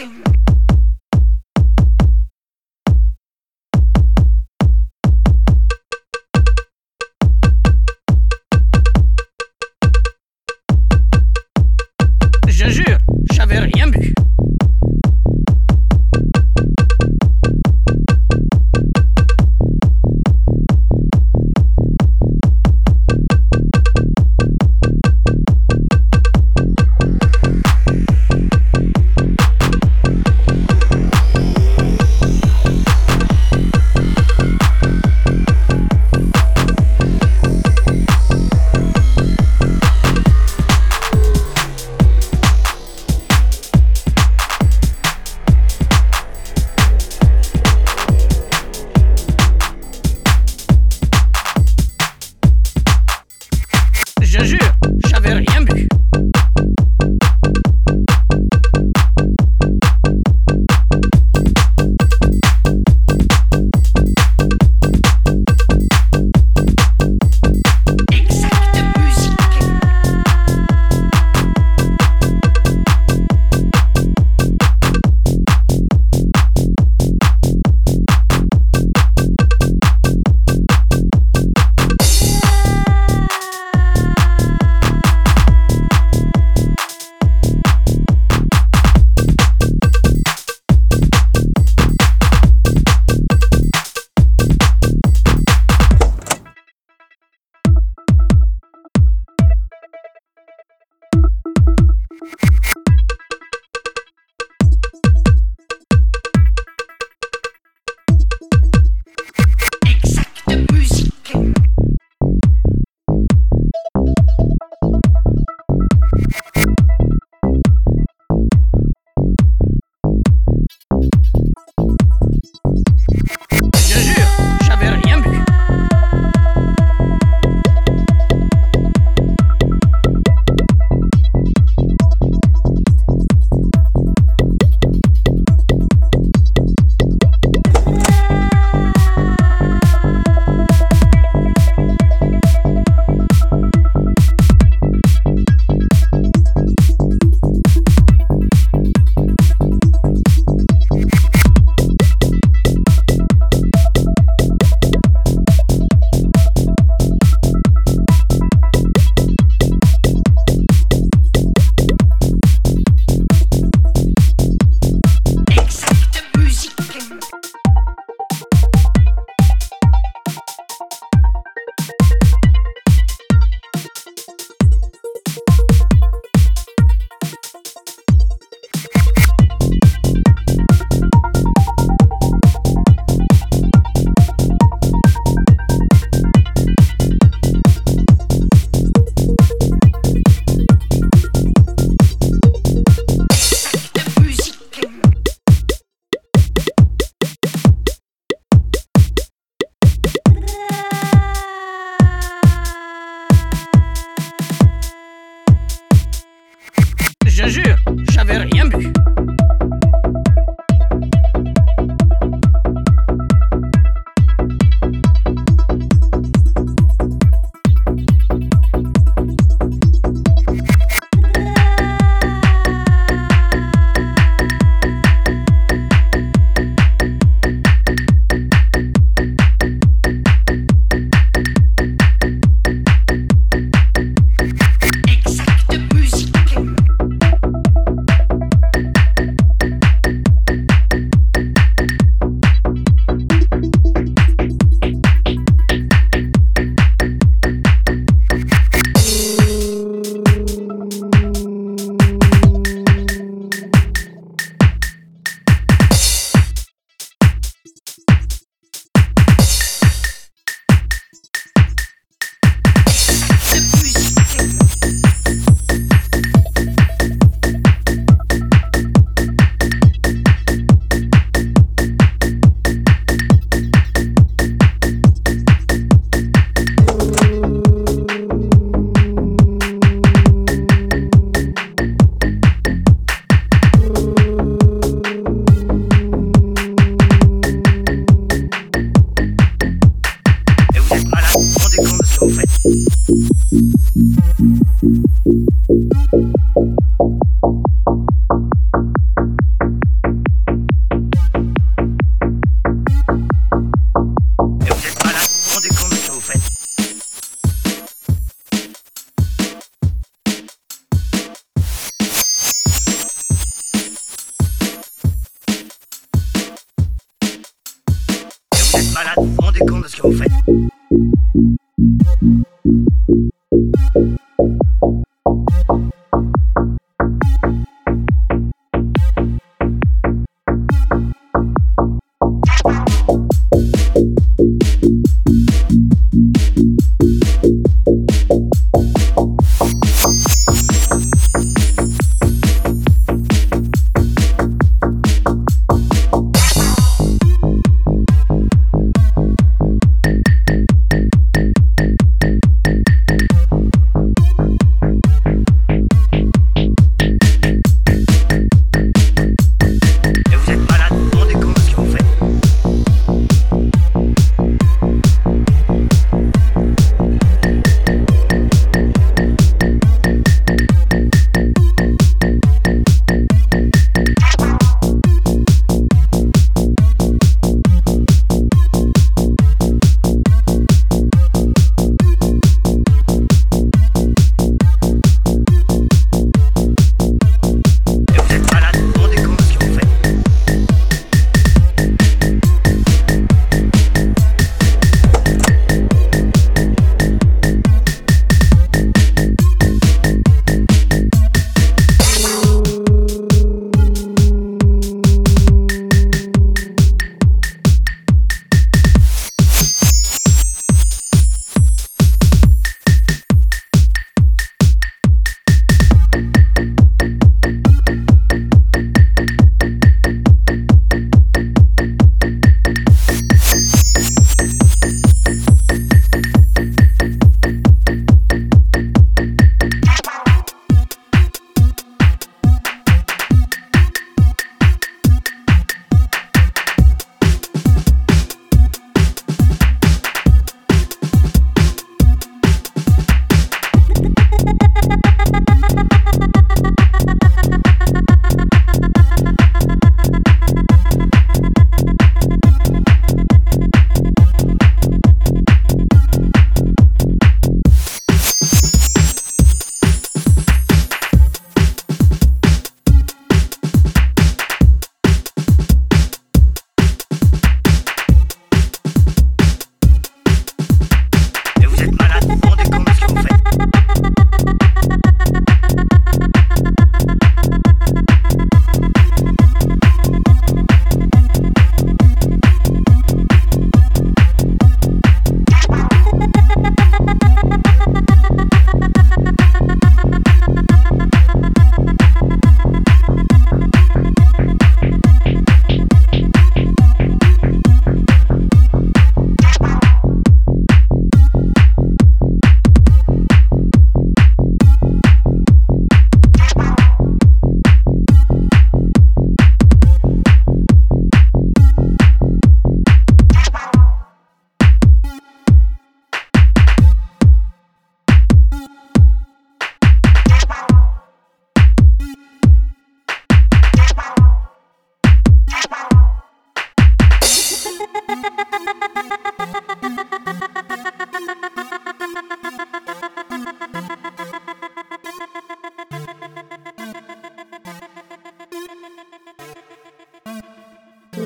fucking. je, je jure, j'avais rien bu. Rendez compte de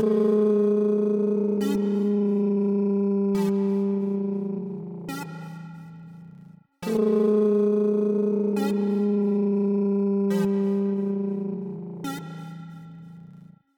Brrrr.